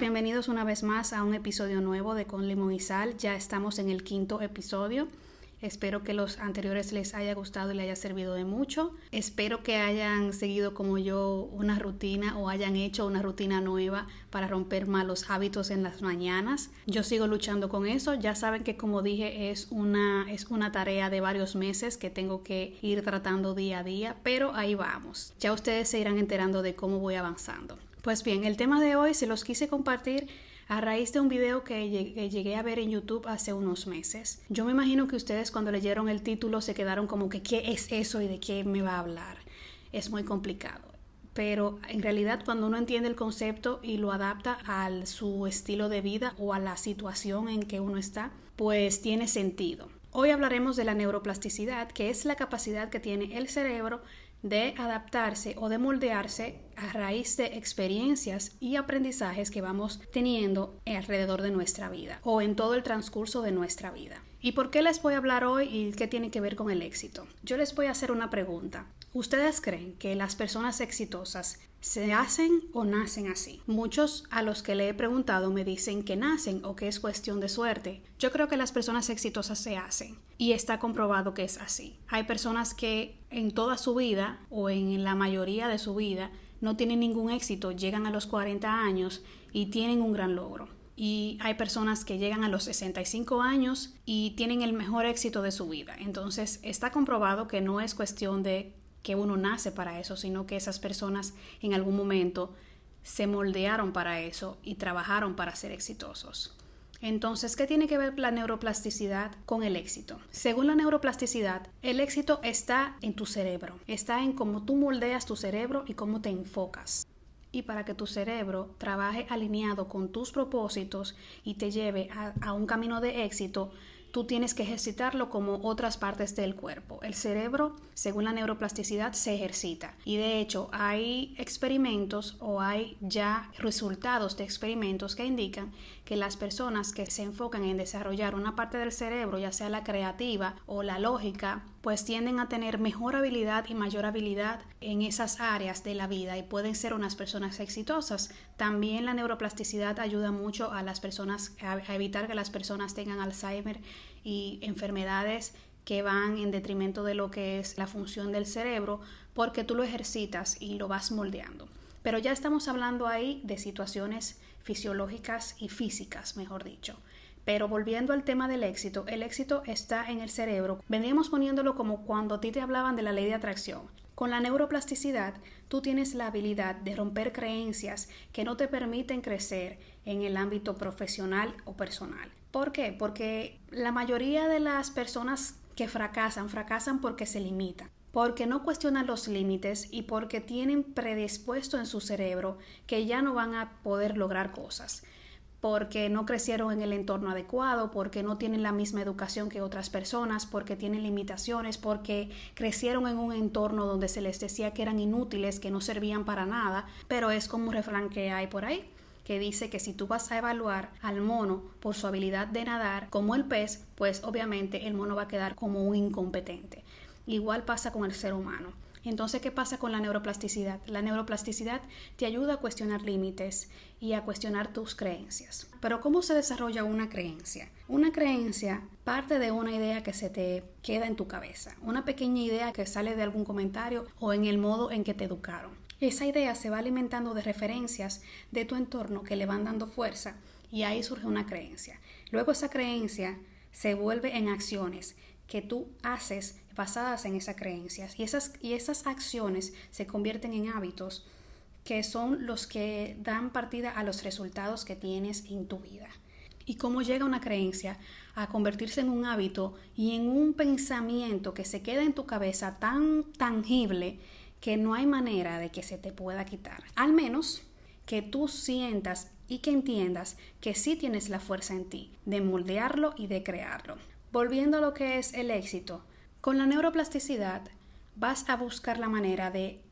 bienvenidos una vez más a un episodio nuevo de Con Limón y Sal. Ya estamos en el quinto episodio. Espero que los anteriores les haya gustado y les haya servido de mucho. Espero que hayan seguido como yo una rutina o hayan hecho una rutina nueva para romper malos hábitos en las mañanas. Yo sigo luchando con eso. Ya saben que como dije es una, es una tarea de varios meses que tengo que ir tratando día a día, pero ahí vamos. Ya ustedes se irán enterando de cómo voy avanzando. Pues bien, el tema de hoy se los quise compartir a raíz de un video que llegué a ver en YouTube hace unos meses. Yo me imagino que ustedes cuando leyeron el título se quedaron como que ¿qué es eso y de qué me va a hablar? Es muy complicado. Pero en realidad cuando uno entiende el concepto y lo adapta a su estilo de vida o a la situación en que uno está, pues tiene sentido. Hoy hablaremos de la neuroplasticidad, que es la capacidad que tiene el cerebro de adaptarse o de moldearse a raíz de experiencias y aprendizajes que vamos teniendo alrededor de nuestra vida o en todo el transcurso de nuestra vida. ¿Y por qué les voy a hablar hoy y qué tiene que ver con el éxito? Yo les voy a hacer una pregunta. ¿Ustedes creen que las personas exitosas se hacen o nacen así? Muchos a los que le he preguntado me dicen que nacen o que es cuestión de suerte. Yo creo que las personas exitosas se hacen y está comprobado que es así. Hay personas que en toda su vida o en la mayoría de su vida no tienen ningún éxito, llegan a los 40 años y tienen un gran logro. Y hay personas que llegan a los 65 años y tienen el mejor éxito de su vida. Entonces está comprobado que no es cuestión de que uno nace para eso, sino que esas personas en algún momento se moldearon para eso y trabajaron para ser exitosos. Entonces, ¿qué tiene que ver la neuroplasticidad con el éxito? Según la neuroplasticidad, el éxito está en tu cerebro, está en cómo tú moldeas tu cerebro y cómo te enfocas. Y para que tu cerebro trabaje alineado con tus propósitos y te lleve a, a un camino de éxito, tú tienes que ejercitarlo como otras partes del cuerpo. El cerebro, según la neuroplasticidad, se ejercita. Y de hecho hay experimentos o hay ya resultados de experimentos que indican que las personas que se enfocan en desarrollar una parte del cerebro, ya sea la creativa o la lógica, pues tienden a tener mejor habilidad y mayor habilidad en esas áreas de la vida y pueden ser unas personas exitosas. También la neuroplasticidad ayuda mucho a las personas a evitar que las personas tengan Alzheimer y enfermedades que van en detrimento de lo que es la función del cerebro porque tú lo ejercitas y lo vas moldeando. Pero ya estamos hablando ahí de situaciones fisiológicas y físicas, mejor dicho. Pero volviendo al tema del éxito, el éxito está en el cerebro. Veníamos poniéndolo como cuando a ti te hablaban de la ley de atracción. Con la neuroplasticidad, tú tienes la habilidad de romper creencias que no te permiten crecer en el ámbito profesional o personal. ¿Por qué? Porque la mayoría de las personas que fracasan, fracasan porque se limitan, porque no cuestionan los límites y porque tienen predispuesto en su cerebro que ya no van a poder lograr cosas porque no crecieron en el entorno adecuado, porque no tienen la misma educación que otras personas, porque tienen limitaciones, porque crecieron en un entorno donde se les decía que eran inútiles, que no servían para nada, pero es como un refrán que hay por ahí que dice que si tú vas a evaluar al mono por su habilidad de nadar como el pez, pues obviamente el mono va a quedar como un incompetente. Igual pasa con el ser humano. Entonces, ¿qué pasa con la neuroplasticidad? La neuroplasticidad te ayuda a cuestionar límites y a cuestionar tus creencias. Pero ¿cómo se desarrolla una creencia? Una creencia parte de una idea que se te queda en tu cabeza, una pequeña idea que sale de algún comentario o en el modo en que te educaron. Esa idea se va alimentando de referencias de tu entorno que le van dando fuerza y ahí surge una creencia. Luego esa creencia se vuelve en acciones que tú haces basadas en esas creencias y esas, y esas acciones se convierten en hábitos que son los que dan partida a los resultados que tienes en tu vida. Y cómo llega una creencia a convertirse en un hábito y en un pensamiento que se queda en tu cabeza tan tangible que no hay manera de que se te pueda quitar. Al menos que tú sientas y que entiendas que sí tienes la fuerza en ti de moldearlo y de crearlo. Volviendo a lo que es el éxito, con la neuroplasticidad vas a buscar la manera de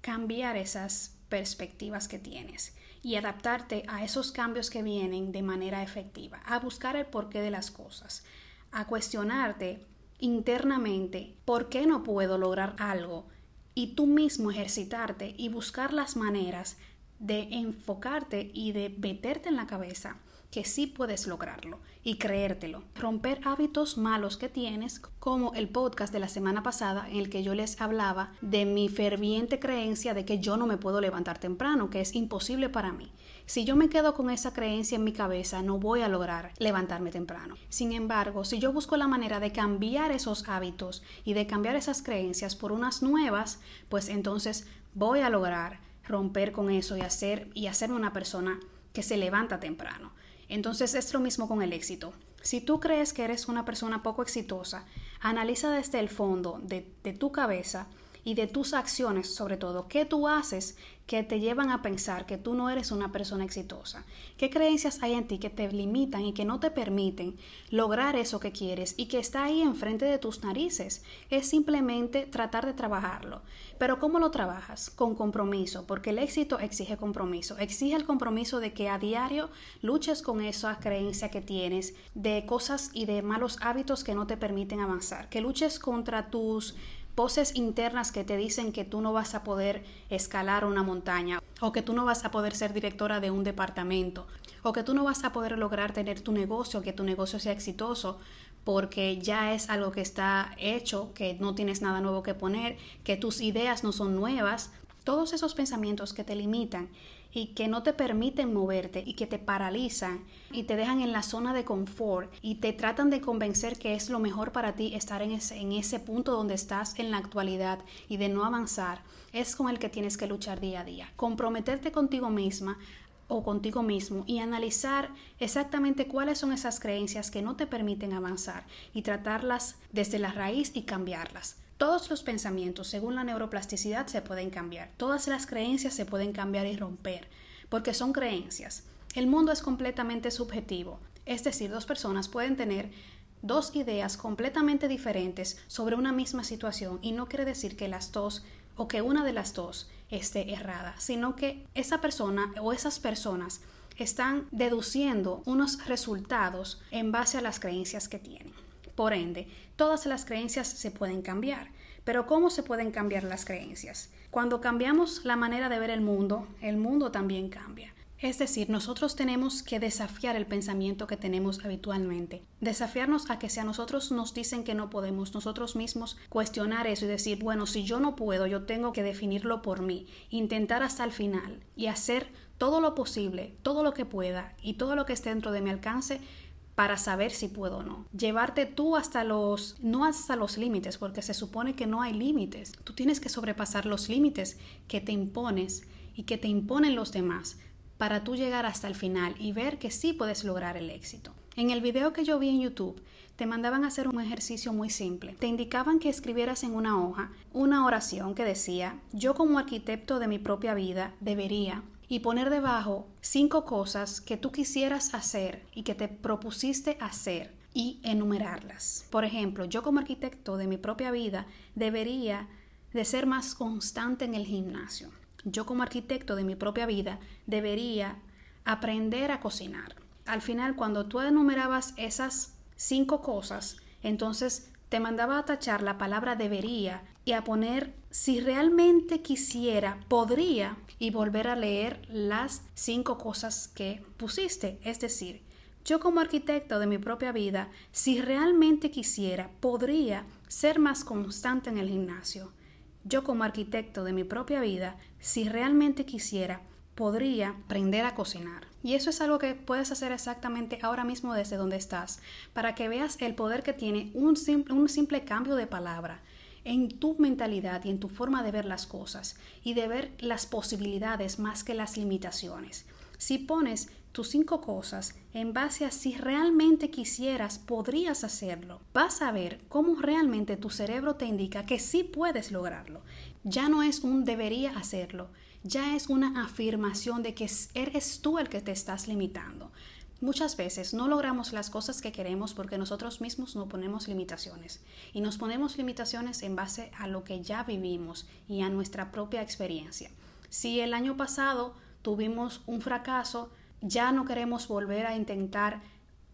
cambiar esas perspectivas que tienes y adaptarte a esos cambios que vienen de manera efectiva, a buscar el porqué de las cosas, a cuestionarte internamente por qué no puedo lograr algo y tú mismo ejercitarte y buscar las maneras de enfocarte y de meterte en la cabeza que sí puedes lograrlo y creértelo. Romper hábitos malos que tienes, como el podcast de la semana pasada en el que yo les hablaba de mi ferviente creencia de que yo no me puedo levantar temprano, que es imposible para mí. Si yo me quedo con esa creencia en mi cabeza, no voy a lograr levantarme temprano. Sin embargo, si yo busco la manera de cambiar esos hábitos y de cambiar esas creencias por unas nuevas, pues entonces voy a lograr romper con eso y hacer y hacerme una persona que se levanta temprano. Entonces es lo mismo con el éxito. Si tú crees que eres una persona poco exitosa, analiza desde el fondo de, tu cabeza y de tus acciones, sobre todo, qué tú haces que te llevan a pensar que tú no eres una persona exitosa. ¿Qué creencias hay en ti que te limitan y que no te permiten lograr eso que quieres y que está ahí enfrente de tus narices? Es simplemente tratar de trabajarlo. Pero ¿cómo lo trabajas? Con compromiso, porque el éxito exige compromiso. Exige el compromiso de que a diario luches con esa creencia que tienes de cosas y de malos hábitos que no te permiten avanzar, que luches contra tus voces internas que te dicen que tú no vas a poder escalar una montaña o que tú no vas a poder ser directora de un departamento o que tú no vas a poder lograr tener tu negocio, que tu negocio sea exitoso porque ya es algo que está hecho, que no tienes nada nuevo que poner, que tus ideas no son nuevas. Todos esos pensamientos que te limitan y que no te permiten moverte y que te paralizan y te dejan en la zona de confort y te tratan de convencer que es lo mejor para ti estar en ese, en ese punto donde estás en la actualidad y de no avanzar, es con el que tienes que luchar día a día. Comprometerte contigo misma o contigo mismo y analizar exactamente cuáles son esas creencias que no te permiten avanzar y tratarlas desde la raíz y cambiarlas. Todos los pensamientos, según la neuroplasticidad, se pueden cambiar. Todas las creencias se pueden cambiar y romper, porque son creencias. El mundo es completamente subjetivo, es decir, dos personas pueden tener dos ideas completamente diferentes sobre una misma situación y no quiere decir que las dos o que una de las dos esté errada, sino que esa persona o esas personas están deduciendo unos resultados en base a las creencias que tienen. Por ende, todas las creencias se pueden cambiar. Pero ¿cómo se pueden cambiar las creencias? Cuando cambiamos la manera de ver el mundo, el mundo también cambia. Es decir, nosotros tenemos que desafiar el pensamiento que tenemos habitualmente, desafiarnos a que si a nosotros nos dicen que no podemos, nosotros mismos cuestionar eso y decir, bueno, si yo no puedo, yo tengo que definirlo por mí, intentar hasta el final y hacer todo lo posible, todo lo que pueda y todo lo que esté dentro de mi alcance para saber si puedo o no. Llevarte tú hasta los, no hasta los límites, porque se supone que no hay límites. Tú tienes que sobrepasar los límites que te impones y que te imponen los demás para tú llegar hasta el final y ver que sí puedes lograr el éxito. En el video que yo vi en YouTube, te mandaban a hacer un ejercicio muy simple. Te indicaban que escribieras en una hoja una oración que decía, yo como arquitecto de mi propia vida debería y poner debajo cinco cosas que tú quisieras hacer y que te propusiste hacer y enumerarlas. Por ejemplo, yo como arquitecto de mi propia vida debería de ser más constante en el gimnasio. Yo como arquitecto de mi propia vida debería aprender a cocinar. Al final, cuando tú enumerabas esas cinco cosas, entonces te mandaba a tachar la palabra debería y a poner si realmente quisiera, podría y volver a leer las cinco cosas que pusiste. Es decir, yo como arquitecto de mi propia vida, si realmente quisiera, podría ser más constante en el gimnasio. Yo como arquitecto de mi propia vida, si realmente quisiera, podría aprender a cocinar. Y eso es algo que puedes hacer exactamente ahora mismo desde donde estás, para que veas el poder que tiene un simple, un simple cambio de palabra en tu mentalidad y en tu forma de ver las cosas y de ver las posibilidades más que las limitaciones. Si pones tus cinco cosas en base a si realmente quisieras, podrías hacerlo. Vas a ver cómo realmente tu cerebro te indica que sí puedes lograrlo. Ya no es un debería hacerlo, ya es una afirmación de que eres tú el que te estás limitando. Muchas veces no logramos las cosas que queremos porque nosotros mismos no ponemos limitaciones y nos ponemos limitaciones en base a lo que ya vivimos y a nuestra propia experiencia. Si el año pasado tuvimos un fracaso, ya no queremos volver a intentar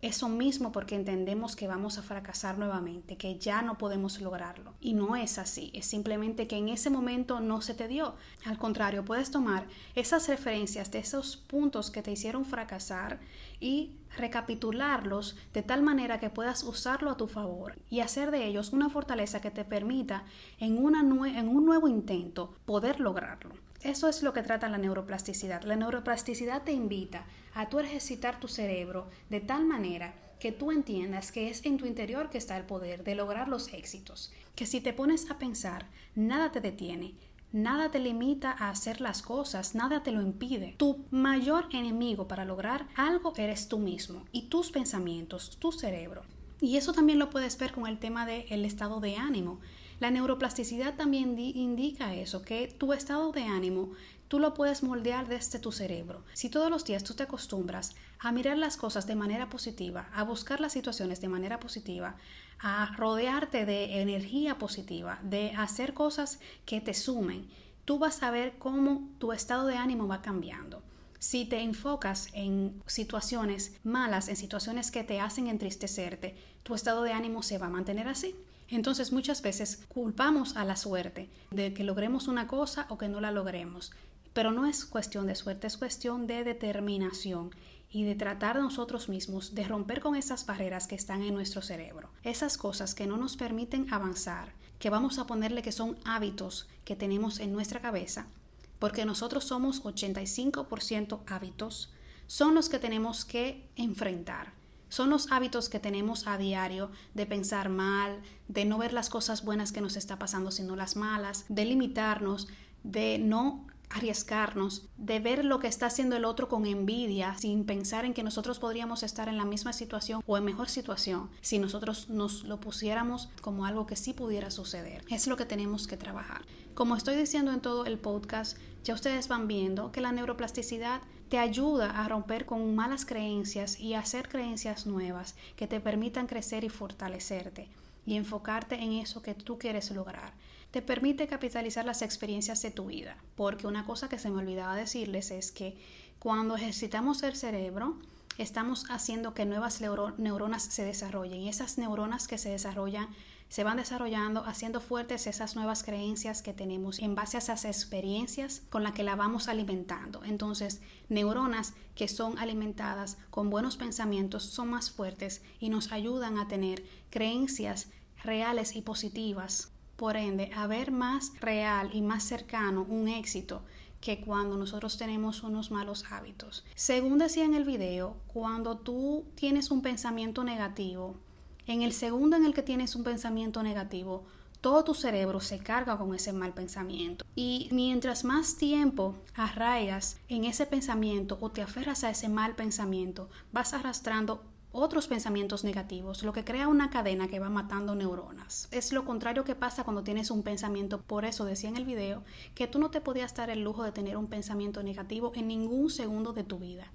eso mismo porque entendemos que vamos a fracasar nuevamente, que ya no podemos lograrlo. Y no es así, es simplemente que en ese momento no se te dio. Al contrario, puedes tomar esas referencias de esos puntos que te hicieron fracasar y recapitularlos de tal manera que puedas usarlo a tu favor y hacer de ellos una fortaleza que te permita en, en un nuevo intento poder lograrlo. Eso es lo que trata la neuroplasticidad. La neuroplasticidad te invita a tu ejercitar tu cerebro de tal manera que tú entiendas que es en tu interior que está el poder de lograr los éxitos. Que si te pones a pensar, nada te detiene, nada te limita a hacer las cosas, nada te lo impide. Tu mayor enemigo para lograr algo eres tú mismo y tus pensamientos, tu cerebro. Y eso también lo puedes ver con el tema del estado de ánimo. La neuroplasticidad también indica eso, que tu estado de ánimo tú lo puedes moldear desde tu cerebro. Si todos los días tú te acostumbras a mirar las cosas de manera positiva, a buscar las situaciones de manera positiva, a rodearte de energía positiva, de hacer cosas que te sumen, tú vas a ver cómo tu estado de ánimo va cambiando. Si te enfocas en situaciones malas, en situaciones que te hacen entristecerte, tu estado de ánimo se va a mantener así. Entonces muchas veces culpamos a la suerte de que logremos una cosa o que no la logremos. Pero no es cuestión de suerte, es cuestión de determinación y de tratar nosotros mismos de romper con esas barreras que están en nuestro cerebro, esas cosas que no nos permiten avanzar, que vamos a ponerle que son hábitos que tenemos en nuestra cabeza, porque nosotros somos 85% hábitos, son los que tenemos que enfrentar. Son los hábitos que tenemos a diario de pensar mal, de no ver las cosas buenas que nos está pasando, sino las malas, de limitarnos, de no arriesgarnos, de ver lo que está haciendo el otro con envidia, sin pensar en que nosotros podríamos estar en la misma situación o en mejor situación si nosotros nos lo pusiéramos como algo que sí pudiera suceder. Es lo que tenemos que trabajar. Como estoy diciendo en todo el podcast, ya ustedes van viendo que la neuroplasticidad te ayuda a romper con malas creencias y hacer creencias nuevas que te permitan crecer y fortalecerte y enfocarte en eso que tú quieres lograr. Te permite capitalizar las experiencias de tu vida, porque una cosa que se me olvidaba decirles es que cuando ejercitamos el cerebro, estamos haciendo que nuevas neuronas se desarrollen y esas neuronas que se desarrollan se van desarrollando haciendo fuertes esas nuevas creencias que tenemos en base a esas experiencias con las que la vamos alimentando. Entonces, neuronas que son alimentadas con buenos pensamientos son más fuertes y nos ayudan a tener creencias reales y positivas. Por ende, a ver más real y más cercano un éxito que cuando nosotros tenemos unos malos hábitos. Según decía en el video, cuando tú tienes un pensamiento negativo, en el segundo en el que tienes un pensamiento negativo, todo tu cerebro se carga con ese mal pensamiento. Y mientras más tiempo arraigas en ese pensamiento o te aferras a ese mal pensamiento, vas arrastrando otros pensamientos negativos, lo que crea una cadena que va matando neuronas. Es lo contrario que pasa cuando tienes un pensamiento. Por eso decía en el video que tú no te podías dar el lujo de tener un pensamiento negativo en ningún segundo de tu vida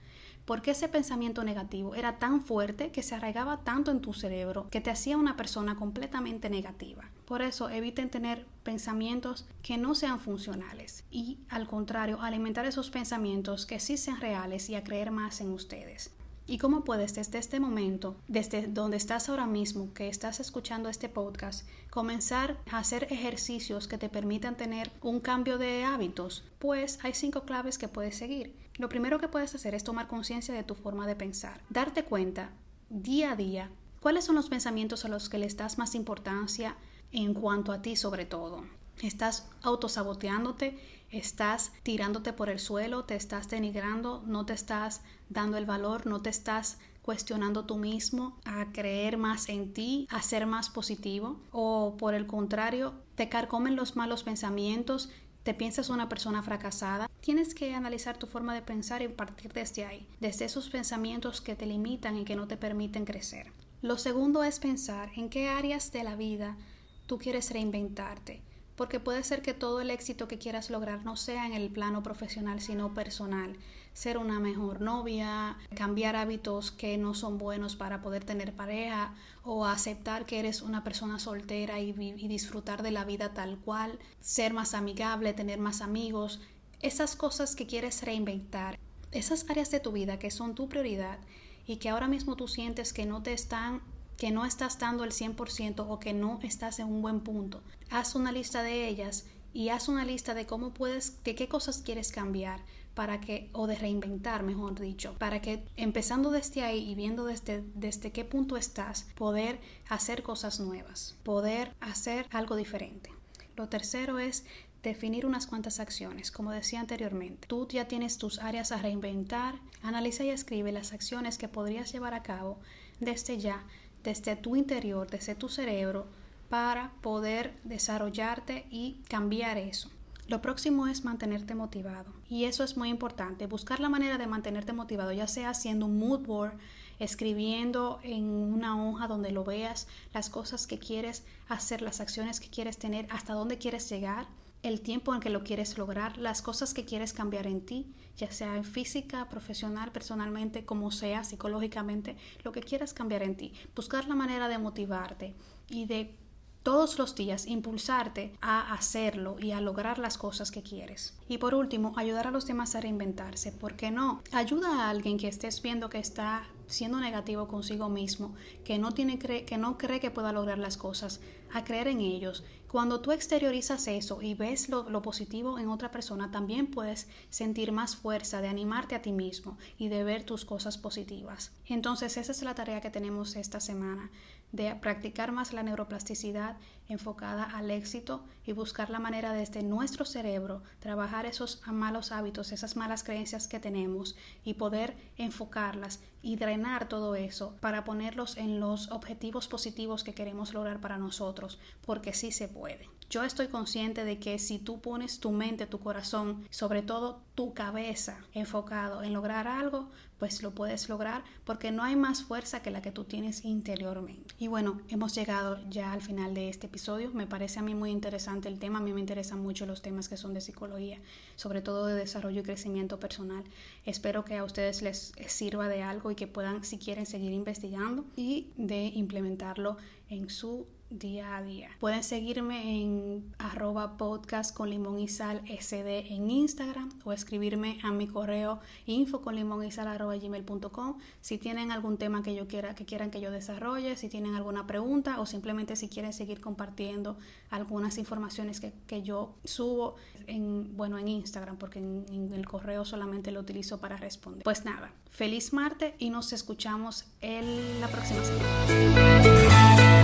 porque ese pensamiento negativo era tan fuerte que se arraigaba tanto en tu cerebro que te hacía una persona completamente negativa. Por eso eviten tener pensamientos que no sean funcionales y al contrario alimentar esos pensamientos que sí sean reales y a creer más en ustedes. ¿Y cómo puedes desde este momento, desde donde estás ahora mismo, que estás escuchando este podcast, comenzar a hacer ejercicios que te permitan tener un cambio de hábitos? Pues hay cinco claves que puedes seguir. Lo primero que puedes hacer es tomar conciencia de tu forma de pensar, darte cuenta día a día cuáles son los pensamientos a los que le das más importancia en cuanto a ti sobre todo. Estás autosaboteándote, estás tirándote por el suelo, te estás denigrando, no te estás dando el valor, no te estás cuestionando tú mismo, a creer más en ti, a ser más positivo, o por el contrario, te carcomen los malos pensamientos, te piensas una persona fracasada, tienes que analizar tu forma de pensar y partir desde ahí, desde esos pensamientos que te limitan y que no te permiten crecer. Lo segundo es pensar en qué áreas de la vida tú quieres reinventarte porque puede ser que todo el éxito que quieras lograr no sea en el plano profesional, sino personal. Ser una mejor novia, cambiar hábitos que no son buenos para poder tener pareja o aceptar que eres una persona soltera y, y disfrutar de la vida tal cual, ser más amigable, tener más amigos, esas cosas que quieres reinventar, esas áreas de tu vida que son tu prioridad y que ahora mismo tú sientes que no te están que no estás dando el 100% o que no estás en un buen punto. Haz una lista de ellas y haz una lista de cómo puedes, de qué cosas quieres cambiar para que, o de reinventar, mejor dicho, para que empezando desde ahí y viendo desde, desde qué punto estás, poder hacer cosas nuevas, poder hacer algo diferente. Lo tercero es definir unas cuantas acciones, como decía anteriormente. Tú ya tienes tus áreas a reinventar, analiza y escribe las acciones que podrías llevar a cabo desde ya, desde tu interior, desde tu cerebro, para poder desarrollarte y cambiar eso. Lo próximo es mantenerte motivado y eso es muy importante, buscar la manera de mantenerte motivado, ya sea haciendo un mood board, escribiendo en una hoja donde lo veas las cosas que quieres hacer, las acciones que quieres tener, hasta dónde quieres llegar, el tiempo en que lo quieres lograr, las cosas que quieres cambiar en ti, ya sea en física, profesional, personalmente, como sea, psicológicamente, lo que quieras cambiar en ti. Buscar la manera de motivarte y de todos los días impulsarte a hacerlo y a lograr las cosas que quieres. Y por último, ayudar a los demás a reinventarse. ¿Por qué no? Ayuda a alguien que estés viendo que está siendo negativo consigo mismo, que no, tiene que no cree que pueda lograr las cosas, a creer en ellos. Cuando tú exteriorizas eso y ves lo, lo positivo en otra persona, también puedes sentir más fuerza de animarte a ti mismo y de ver tus cosas positivas. Entonces, esa es la tarea que tenemos esta semana de practicar más la neuroplasticidad enfocada al éxito y buscar la manera desde nuestro cerebro trabajar esos malos hábitos, esas malas creencias que tenemos y poder enfocarlas y drenar todo eso para ponerlos en los objetivos positivos que queremos lograr para nosotros, porque sí se puede. Yo estoy consciente de que si tú pones tu mente, tu corazón, sobre todo tu cabeza enfocado en lograr algo, pues lo puedes lograr porque no hay más fuerza que la que tú tienes interiormente. Y bueno, hemos llegado ya al final de este Me parece a mí muy interesante el tema, a mí me interesan mucho los temas que son de psicología, sobre todo de desarrollo y crecimiento personal. Espero que a ustedes les sirva de algo y que puedan, si quieren, seguir investigando y de implementarlo en su día a día. Pueden seguirme en arroba podcast con limón y sal sd en Instagram o escribirme a mi correo info con limón y sal arroba gmail.com si tienen algún tema que yo quiera que quieran que yo desarrolle, si tienen alguna pregunta o simplemente si quieren seguir compartiendo algunas informaciones que, yo subo en bueno en Instagram porque en, en el correo solamente lo utilizo para responder. Pues nada, feliz martes y nos escuchamos en la próxima semana.